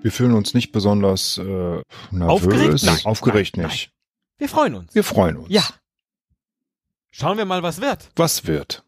Wir fühlen uns nicht besonders äh, nervös. Aufgeregt? Nein, Aufgeregt nein, nicht. Nein. Wir freuen uns. Wir freuen uns. Ja. Schauen wir mal, was wird. Was wird.